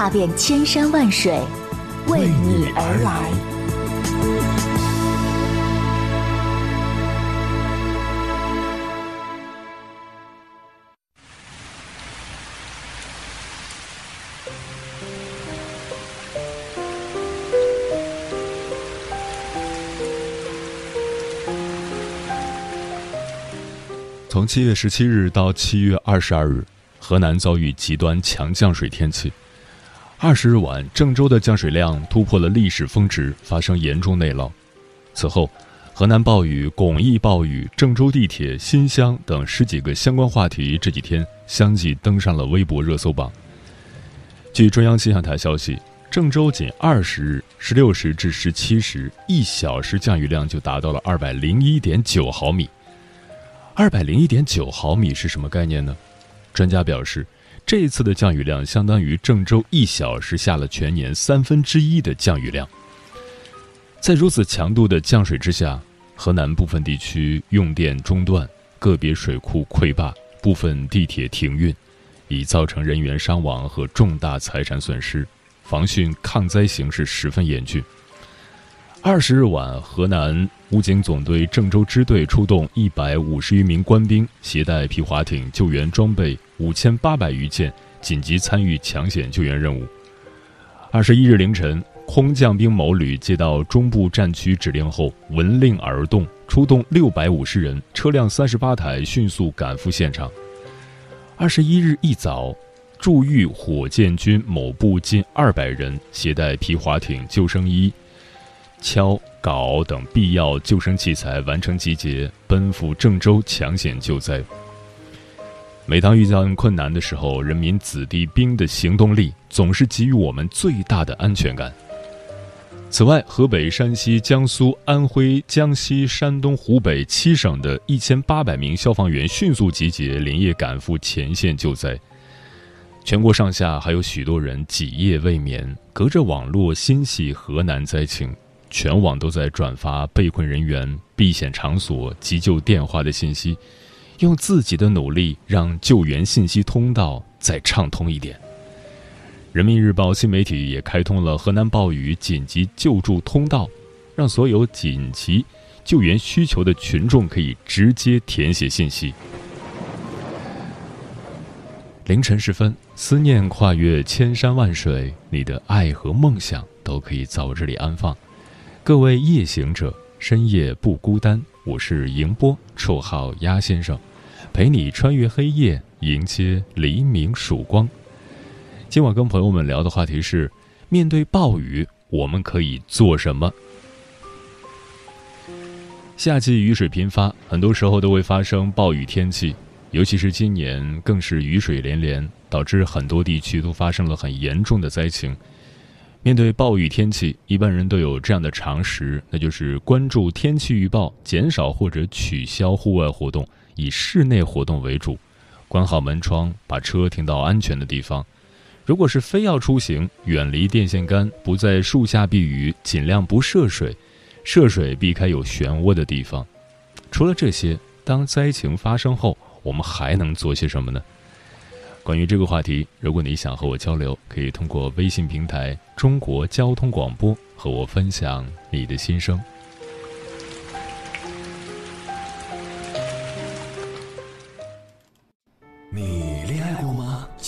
踏遍千山万水，为你而来。从七月十七日到七月二十二日，河南遭遇极端强降水天气。二十日晚，郑州的降水量突破了历史峰值，发生严重内涝。此后，河南暴雨、巩义暴雨、郑州地铁、新乡等十几个相关话题这几天相继登上了微博热搜榜。据中央气象台消息，郑州仅二十日十六时至十七时，一小时降雨量就达到了二百零一点九毫米。二百零一点九毫米是什么概念呢？专家表示，这一次的降雨量相当于郑州一小时下了全年三分之一的降雨量。在如此强度的降水之下，河南部分地区用电中断，个别水库溃坝，部分地铁停运，已造成人员伤亡和重大财产损失，防汛抗灾形势十分严峻。二十日晚，河南武警总队郑州支队出动一百五十余名官兵，携带皮划艇、救援装备五千八百余件，紧急参与抢险救援任务。二十一日凌晨，空降兵某旅接到中部战区指令后，闻令而动，出动六百五十人、车辆三十八台，迅速赶赴现场。二十一日一早，驻豫火箭军某部近二百人，携带皮划艇、救生衣。锹、镐等必要救生器材完成集结，奔赴郑州抢险救灾。每当遇到困难的时候，人民子弟兵的行动力总是给予我们最大的安全感。此外，河北、山西、江苏、安徽、江西、山东、湖北七省的一千八百名消防员迅速集结，连夜赶赴前线救灾。全国上下还有许多人几夜未眠，隔着网络心系河南灾情。全网都在转发被困人员避险场所、急救电话的信息，用自己的努力让救援信息通道再畅通一点。人民日报新媒体也开通了河南暴雨紧急救助通道，让所有紧急救援需求的群众可以直接填写信息。凌晨时分，思念跨越千山万水，你的爱和梦想都可以在我这里安放。各位夜行者，深夜不孤单。我是迎波，绰号鸭先生，陪你穿越黑夜，迎接黎明曙光。今晚跟朋友们聊的话题是：面对暴雨，我们可以做什么？夏季雨水频发，很多时候都会发生暴雨天气，尤其是今年更是雨水连连，导致很多地区都发生了很严重的灾情。面对暴雨天气，一般人都有这样的常识，那就是关注天气预报，减少或者取消户外活动，以室内活动为主。关好门窗，把车停到安全的地方。如果是非要出行，远离电线杆，不在树下避雨，尽量不涉水。涉水避开有漩涡的地方。除了这些，当灾情发生后，我们还能做些什么呢？关于这个话题，如果你想和我交流，可以通过微信平台“中国交通广播”和我分享你的心声。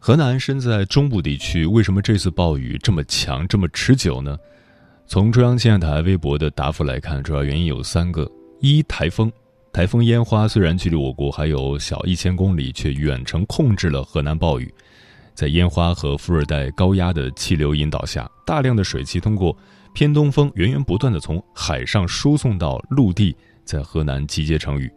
河南身在中部地区，为什么这次暴雨这么强、这么持久呢？从中央气象台微博的答复来看，主要原因有三个：一、台风，台风烟花虽然距离我国还有小一千公里，却远程控制了河南暴雨。在烟花和副热带高压的气流引导下，大量的水汽通过偏东风源源不断的从海上输送到陆地，在河南集结成雨。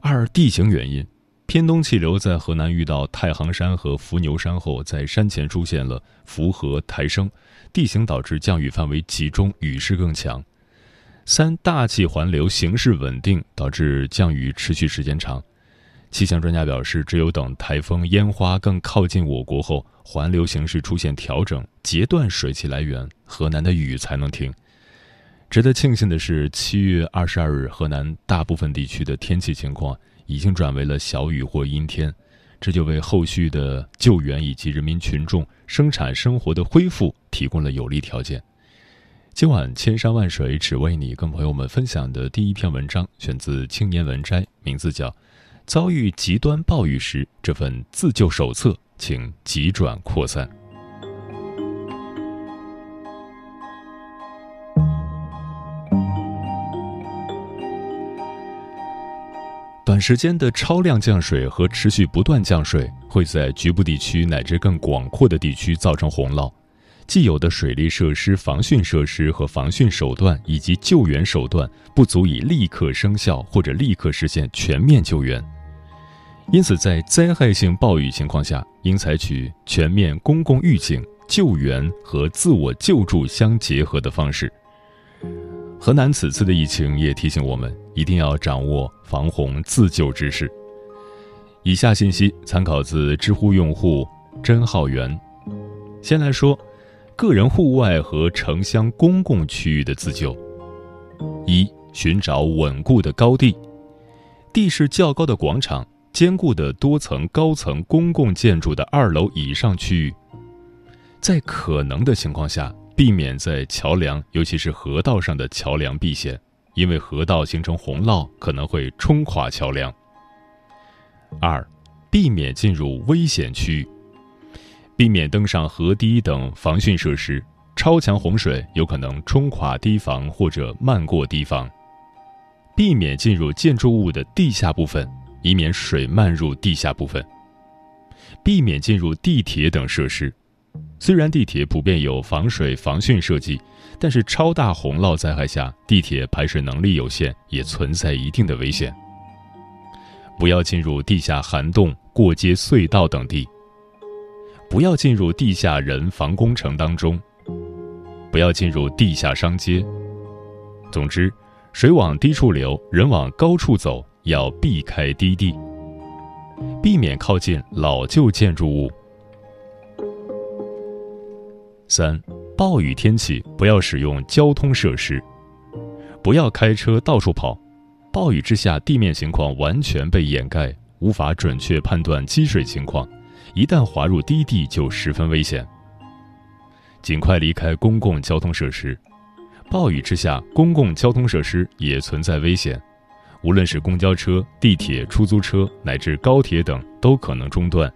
二、地形原因。偏东气流在河南遇到太行山和伏牛山后，在山前出现了伏河抬升，地形导致降雨范围集中，雨势更强。三大气环流形势稳定，导致降雨持续时间长。气象专家表示，只有等台风烟花更靠近我国后，环流形势出现调整，截断水汽来源，河南的雨才能停。值得庆幸的是，七月二十二日，河南大部分地区的天气情况。已经转为了小雨或阴天，这就为后续的救援以及人民群众生产生活的恢复提供了有利条件。今晚千山万水只为你，跟朋友们分享的第一篇文章选自《青年文摘》，名字叫《遭遇极端暴雨时这份自救手册》，请急转扩散。短时间的超量降水和持续不断降水，会在局部地区乃至更广阔的地区造成洪涝。既有的水利设施、防汛设施和防汛手段以及救援手段不足以立刻生效或者立刻实现全面救援，因此在灾害性暴雨情况下，应采取全面公共预警、救援和自我救助相结合的方式。河南此次的疫情也提醒我们，一定要掌握防洪自救知识。以下信息参考自知乎用户真浩源。先来说，个人户外和城乡公共区域的自救。一、寻找稳固的高地，地势较高的广场、坚固的多层高层公共建筑的二楼以上区域，在可能的情况下。避免在桥梁，尤其是河道上的桥梁避险，因为河道形成洪涝可能会冲垮桥梁。二，避免进入危险区域，避免登上河堤等防汛设施，超强洪水有可能冲垮堤防或者漫过堤防。避免进入建筑物的地下部分，以免水漫入地下部分。避免进入地铁等设施。虽然地铁普遍有防水防汛设计，但是超大洪涝灾害下，地铁排水能力有限，也存在一定的危险。不要进入地下涵洞、过街隧道等地。不要进入地下人防工程当中。不要进入地下商街。总之，水往低处流，人往高处走，要避开低地，避免靠近老旧建筑物。三，暴雨天气不要使用交通设施，不要开车到处跑。暴雨之下，地面情况完全被掩盖，无法准确判断积水情况，一旦滑入低地就十分危险。尽快离开公共交通设施。暴雨之下，公共交通设施也存在危险，无论是公交车、地铁、出租车乃至高铁等，都可能中断。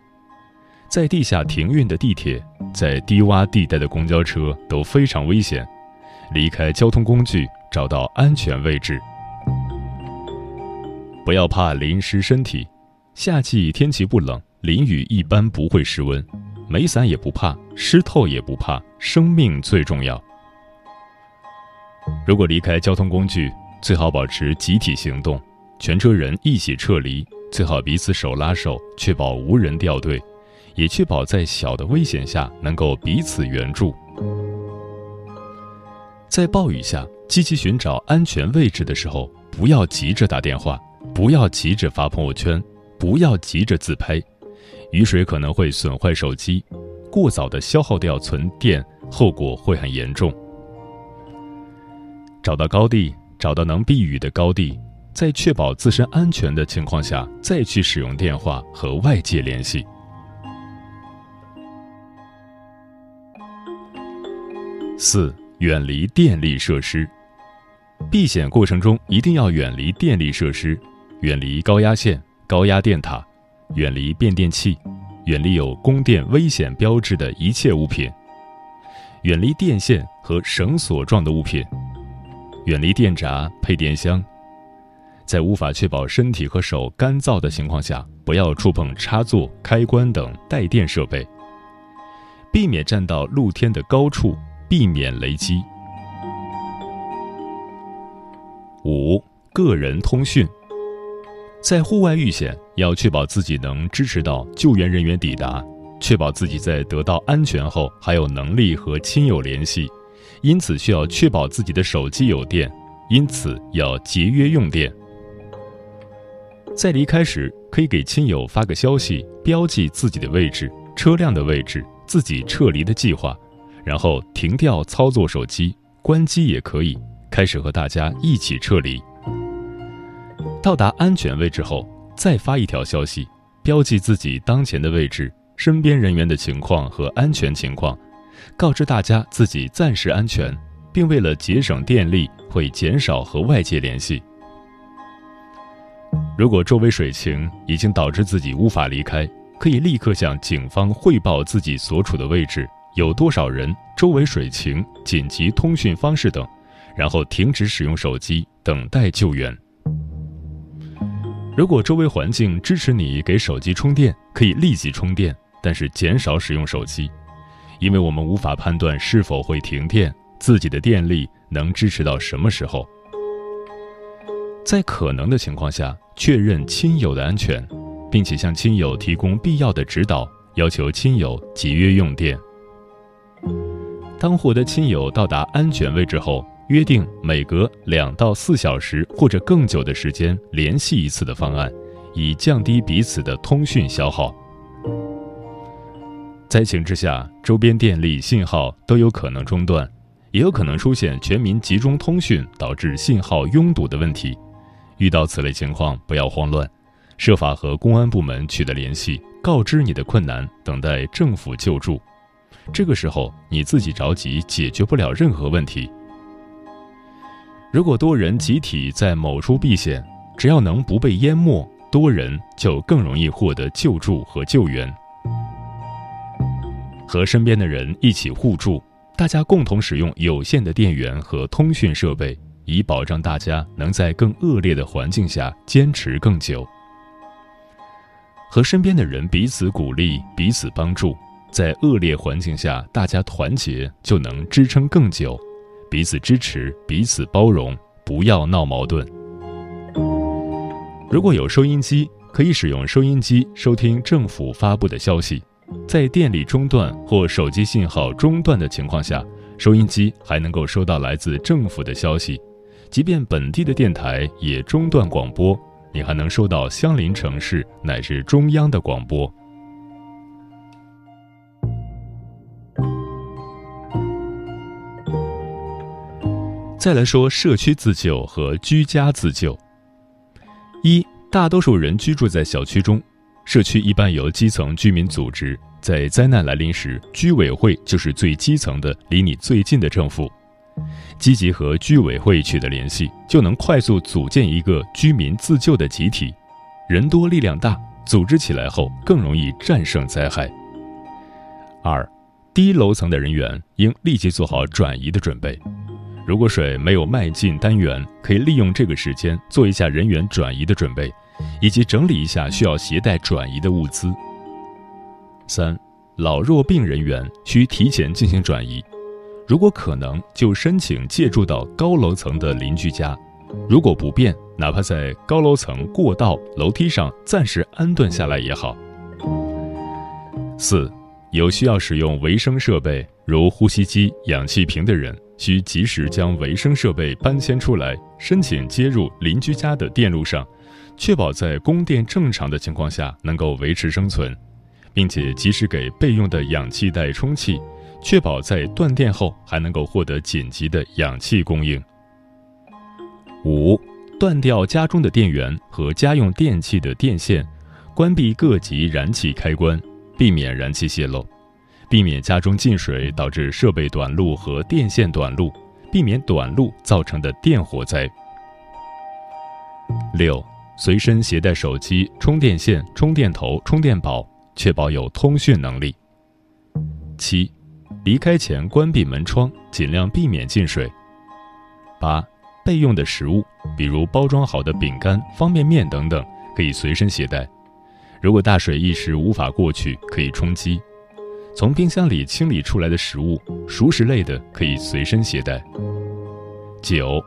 在地下停运的地铁，在低洼地带的公交车都非常危险。离开交通工具，找到安全位置。不要怕淋湿身体。夏季天气不冷，淋雨一般不会失温。没伞也不怕，湿透也不怕，生命最重要。如果离开交通工具，最好保持集体行动，全车人一起撤离，最好彼此手拉手，确保无人掉队。也确保在小的危险下能够彼此援助。在暴雨下积极寻找安全位置的时候，不要急着打电话，不要急着发朋友圈，不要急着自拍。雨水可能会损坏手机，过早的消耗掉存电，后果会很严重。找到高地，找到能避雨的高地，在确保自身安全的情况下，再去使用电话和外界联系。四、远离电力设施。避险过程中一定要远离电力设施，远离高压线、高压电塔，远离变电器，远离有供电危险标志的一切物品，远离电线和绳索状的物品。远离电闸、配电箱，在无法确保身体和手干燥的情况下，不要触碰插座、开关等带电设备。避免站到露天的高处，避免雷击。五、个人通讯，在户外遇险，要确保自己能支持到救援人员抵达，确保自己在得到安全后还有能力和亲友联系。因此，需要确保自己的手机有电，因此要节约用电。在离开时，可以给亲友发个消息，标记自己的位置、车辆的位置、自己撤离的计划，然后停掉操作手机，关机也可以，开始和大家一起撤离。到达安全位置后，再发一条消息，标记自己当前的位置、身边人员的情况和安全情况。告知大家自己暂时安全，并为了节省电力，会减少和外界联系。如果周围水情已经导致自己无法离开，可以立刻向警方汇报自己所处的位置、有多少人、周围水情、紧急通讯方式等，然后停止使用手机，等待救援。如果周围环境支持你给手机充电，可以立即充电，但是减少使用手机。因为我们无法判断是否会停电，自己的电力能支持到什么时候。在可能的情况下，确认亲友的安全，并且向亲友提供必要的指导，要求亲友节约用电。当获得亲友到达安全位置后，约定每隔两到四小时或者更久的时间联系一次的方案，以降低彼此的通讯消耗。灾情之下，周边电力信号都有可能中断，也有可能出现全民集中通讯导致信号拥堵的问题。遇到此类情况，不要慌乱，设法和公安部门取得联系，告知你的困难，等待政府救助。这个时候，你自己着急解决不了任何问题。如果多人集体在某处避险，只要能不被淹没，多人就更容易获得救助和救援。和身边的人一起互助，大家共同使用有限的电源和通讯设备，以保障大家能在更恶劣的环境下坚持更久。和身边的人彼此鼓励、彼此帮助，在恶劣环境下大家团结就能支撑更久。彼此支持、彼此包容，不要闹矛盾。如果有收音机，可以使用收音机收听政府发布的消息。在电力中断或手机信号中断的情况下，收音机还能够收到来自政府的消息。即便本地的电台也中断广播，你还能收到相邻城市乃至中央的广播。再来说社区自救和居家自救。一，大多数人居住在小区中。社区一般由基层居民组织，在灾难来临时，居委会就是最基层的、离你最近的政府。积极和居委会取得联系，就能快速组建一个居民自救的集体。人多力量大，组织起来后更容易战胜灾害。二，低楼层的人员应立即做好转移的准备。如果水没有迈进单元，可以利用这个时间做一下人员转移的准备。以及整理一下需要携带转移的物资。三，老弱病人员需提前进行转移，如果可能就申请借住到高楼层的邻居家，如果不便，哪怕在高楼层过道、楼梯上暂时安顿下来也好。四，有需要使用维生设备，如呼吸机、氧气瓶的人，需及时将维生设备搬迁出来，申请接入邻居家的电路上。确保在供电正常的情况下能够维持生存，并且及时给备用的氧气袋充气，确保在断电后还能够获得紧急的氧气供应。五、断掉家中的电源和家用电器的电线，关闭各级燃气开关，避免燃气泄漏，避免家中进水导致设备短路和电线短路，避免短路造成的电火灾。六、随身携带手机、充电线、充电头、充电宝，确保有通讯能力。七、离开前关闭门窗，尽量避免进水。八、备用的食物，比如包装好的饼干、方便面等等，可以随身携带。如果大水一时无法过去，可以充饥。从冰箱里清理出来的食物，熟食类的可以随身携带。九、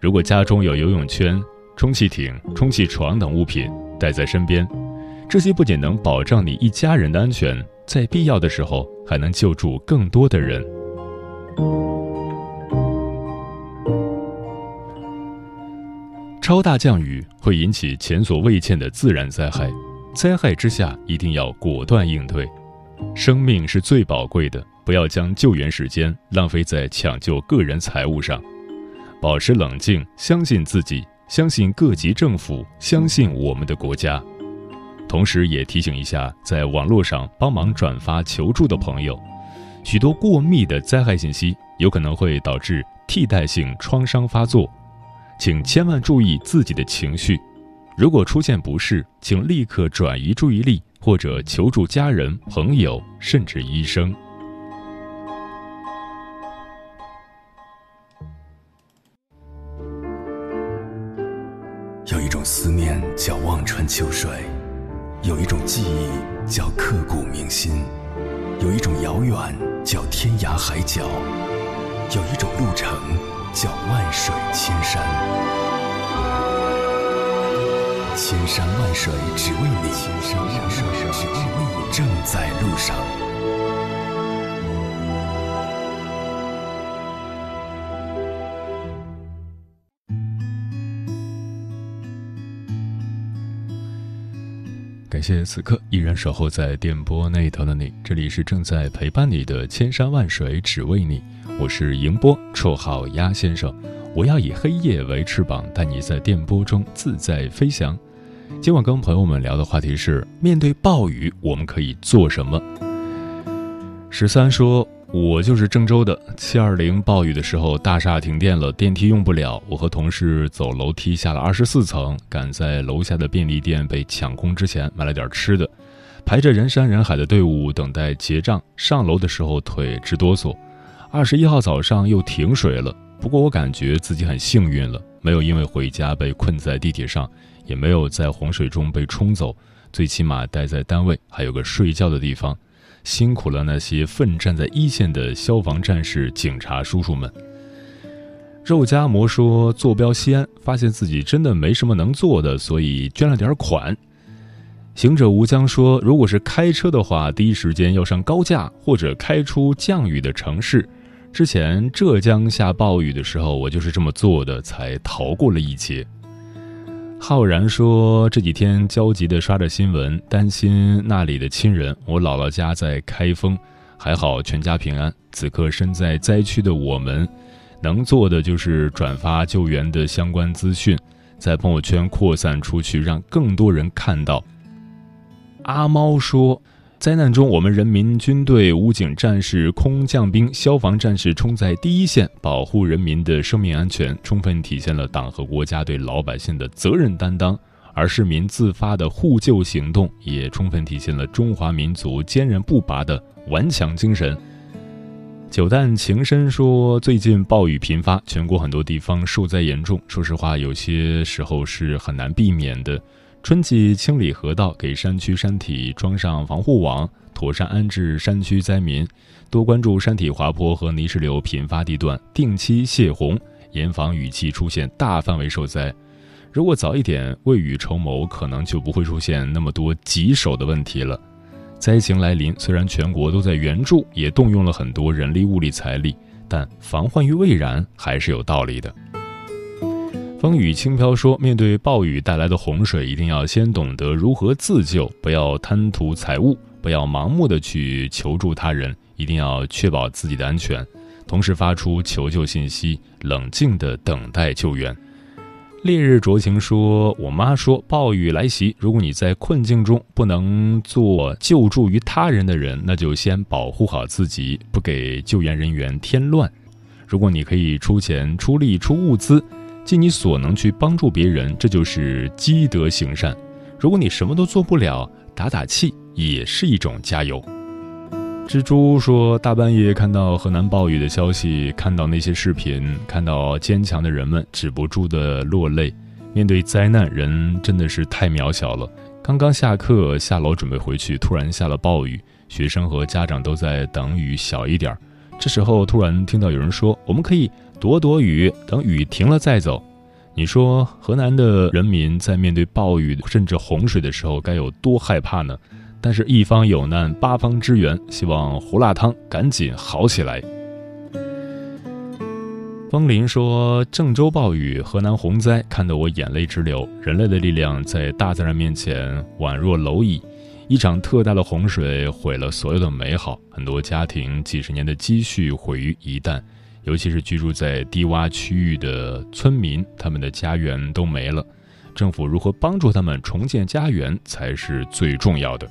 如果家中有游泳圈。充气艇、充气床等物品带在身边，这些不仅能保障你一家人的安全，在必要的时候还能救助更多的人。超大降雨会引起前所未见的自然灾害，灾害之下一定要果断应对。生命是最宝贵的，不要将救援时间浪费在抢救个人财物上，保持冷静，相信自己。相信各级政府，相信我们的国家，同时也提醒一下在网络上帮忙转发求助的朋友，许多过密的灾害信息有可能会导致替代性创伤发作，请千万注意自己的情绪。如果出现不适，请立刻转移注意力或者求助家人、朋友，甚至医生。有一种思念叫望穿秋水，有一种记忆叫刻骨铭心，有一种遥远叫天涯海角，有一种路程千山万水只为你，千山万水只为你，正在路上。感谢此刻依然守候在电波那头的你，这里是正在陪伴你的千山万水只为你，我是迎波，绰号鸭先生。我要以黑夜为翅膀，带你在电波中自在飞翔。今晚跟朋友们聊的话题是：面对暴雨，我们可以做什么？十三说。我就是郑州的七二零暴雨的时候，大厦停电了，电梯用不了。我和同事走楼梯下了二十四层，赶在楼下的便利店被抢空之前买了点吃的，排着人山人海的队伍等待结账。上楼的时候腿直哆嗦。二十一号早上又停水了，不过我感觉自己很幸运了，没有因为回家被困在地铁上，也没有在洪水中被冲走，最起码待在单位还有个睡觉的地方。辛苦了那些奋战在一线的消防战士、警察叔叔们。肉夹馍说：“坐标西安，发现自己真的没什么能做的，所以捐了点款。”行者吴江说：“如果是开车的话，第一时间要上高架或者开出降雨的城市。之前浙江下暴雨的时候，我就是这么做的，才逃过了一劫。”浩然说：“这几天焦急地刷着新闻，担心那里的亲人。我姥姥家在开封，还好全家平安。此刻身在灾区的我们，能做的就是转发救援的相关资讯，在朋友圈扩散出去，让更多人看到。”阿猫说。灾难中，我们人民军队武警战士、空降兵、消防战士冲在第一线，保护人民的生命安全，充分体现了党和国家对老百姓的责任担当；而市民自发的互救行动，也充分体现了中华民族坚韧不拔的顽强精神。九淡情深说：“最近暴雨频发，全国很多地方受灾严重。说实话，有些时候是很难避免的。”春季清理河道，给山区山体装上防护网，妥善安置山区灾民，多关注山体滑坡和泥石流频发地段，定期泄洪，严防雨季出现大范围受灾。如果早一点未雨绸缪，可能就不会出现那么多棘手的问题了。灾情来临，虽然全国都在援助，也动用了很多人力、物力、财力，但防患于未然还是有道理的。风雨轻飘说：“面对暴雨带来的洪水，一定要先懂得如何自救，不要贪图财物，不要盲目的去求助他人，一定要确保自己的安全，同时发出求救信息，冷静的等待救援。”烈日灼情说：“我妈说，暴雨来袭，如果你在困境中不能做救助于他人的人，那就先保护好自己，不给救援人员添乱。如果你可以出钱、出力、出物资，尽你所能去帮助别人，这就是积德行善。如果你什么都做不了，打打气也是一种加油。”蜘蛛说：“大半夜看到河南暴雨的消息，看到那些视频，看到坚强的人们，止不住的落泪。面对灾难，人真的是太渺小了。刚刚下课下楼准备回去，突然下了暴雨，学生和家长都在等雨小一点儿。这时候突然听到有人说：‘我们可以躲躲雨，等雨停了再走。’你说河南的人民在面对暴雨甚至洪水的时候，该有多害怕呢？”但是，一方有难，八方支援。希望胡辣汤赶紧好起来。风林说：“郑州暴雨，河南洪灾，看得我眼泪直流。人类的力量在大自然面前宛若蝼蚁。一场特大的洪水毁了所有的美好，很多家庭几十年的积蓄毁于一旦。尤其是居住在低洼区域的村民，他们的家园都没了。政府如何帮助他们重建家园，才是最重要的。”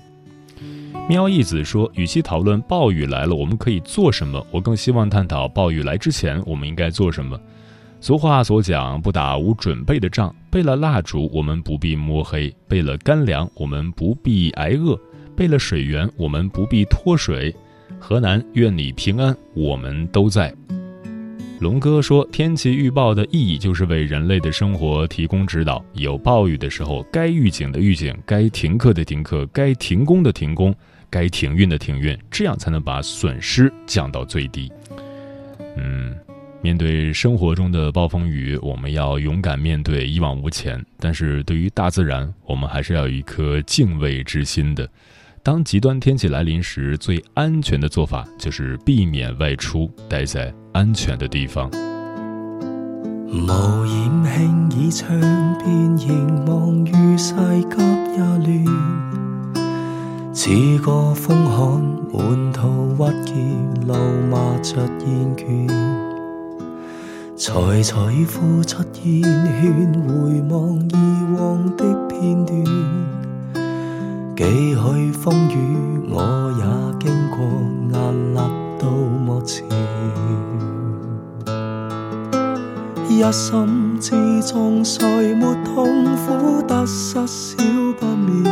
喵一子说：“与其讨论暴雨来了我们可以做什么，我更希望探讨暴雨来之前我们应该做什么。俗话所讲，不打无准备的仗。备了蜡烛，我们不必摸黑；备了干粮，我们不必挨饿；备了水源，我们不必脱水。河南，愿你平安，我们都在。”龙哥说：“天气预报的意义就是为人类的生活提供指导。有暴雨的时候，该预警的预警，该停课的停课，该停工的停工。”该停运的停运，这样才能把损失降到最低。嗯，面对生活中的暴风雨，我们要勇敢面对，一往无前。但是对于大自然，我们还是要有一颗敬畏之心的。当极端天气来临时，最安全的做法就是避免外出，待在安全的地方。无言轻倚窗边，凝望雨世急也乱。似个风寒，满途郁结，路马着厌倦。才才付出烟圈，回望以往的片段。几许风雨，我也经过，屹立到幕前。一心之中，谁没痛苦得失少不免。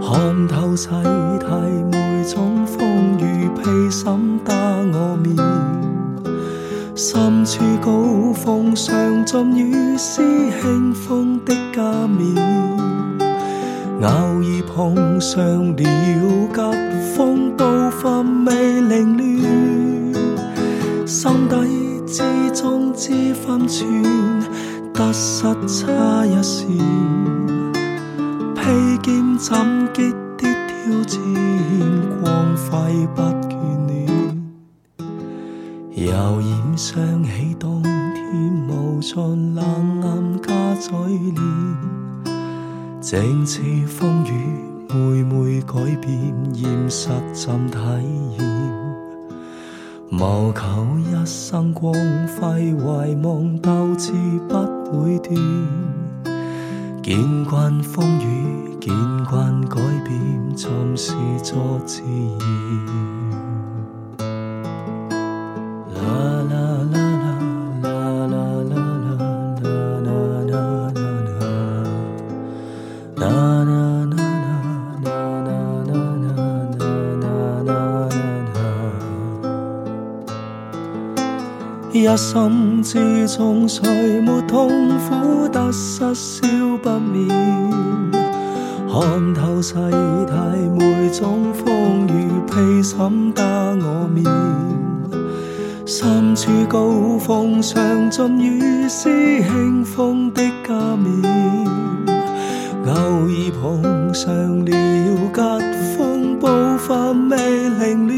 看透世态，每种风雨披心打我面。心处高峰上尽雨丝轻风的加冕。偶尔碰上了急风，步伐未凌乱。心底之中知分寸，得失差一线。披肩斩击的挑战，光辉不眷恋。悠然想起当天无尽冷暗加嘴脸，整次风雨每每改变，现实怎体验？谋求一生光辉，遗忘斗志不会断。见惯风雨，见惯改变，暂时作自然。一心之中，谁没痛苦得失少不免？看透世态，每种风雨披心打我面。身处高峰上，尽雨丝轻风的加冕。偶尔碰上了疾风，步伐未凌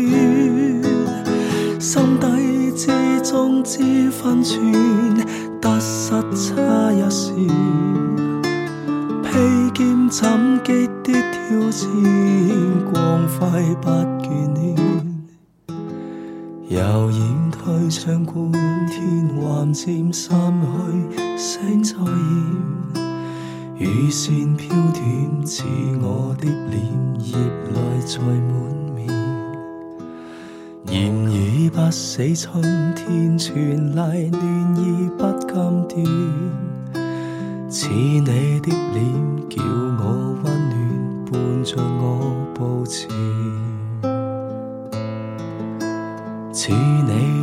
乱，心底。之中之分寸，得失差一线。披剑斩击的挑战，光辉不眷恋。悠然退场观，天幻渐散去，星再现，雨线飘断，似我的脸，叶泪在满。不死春天传来暖意不禁断，似你的脸叫我温暖，伴着我步前。似你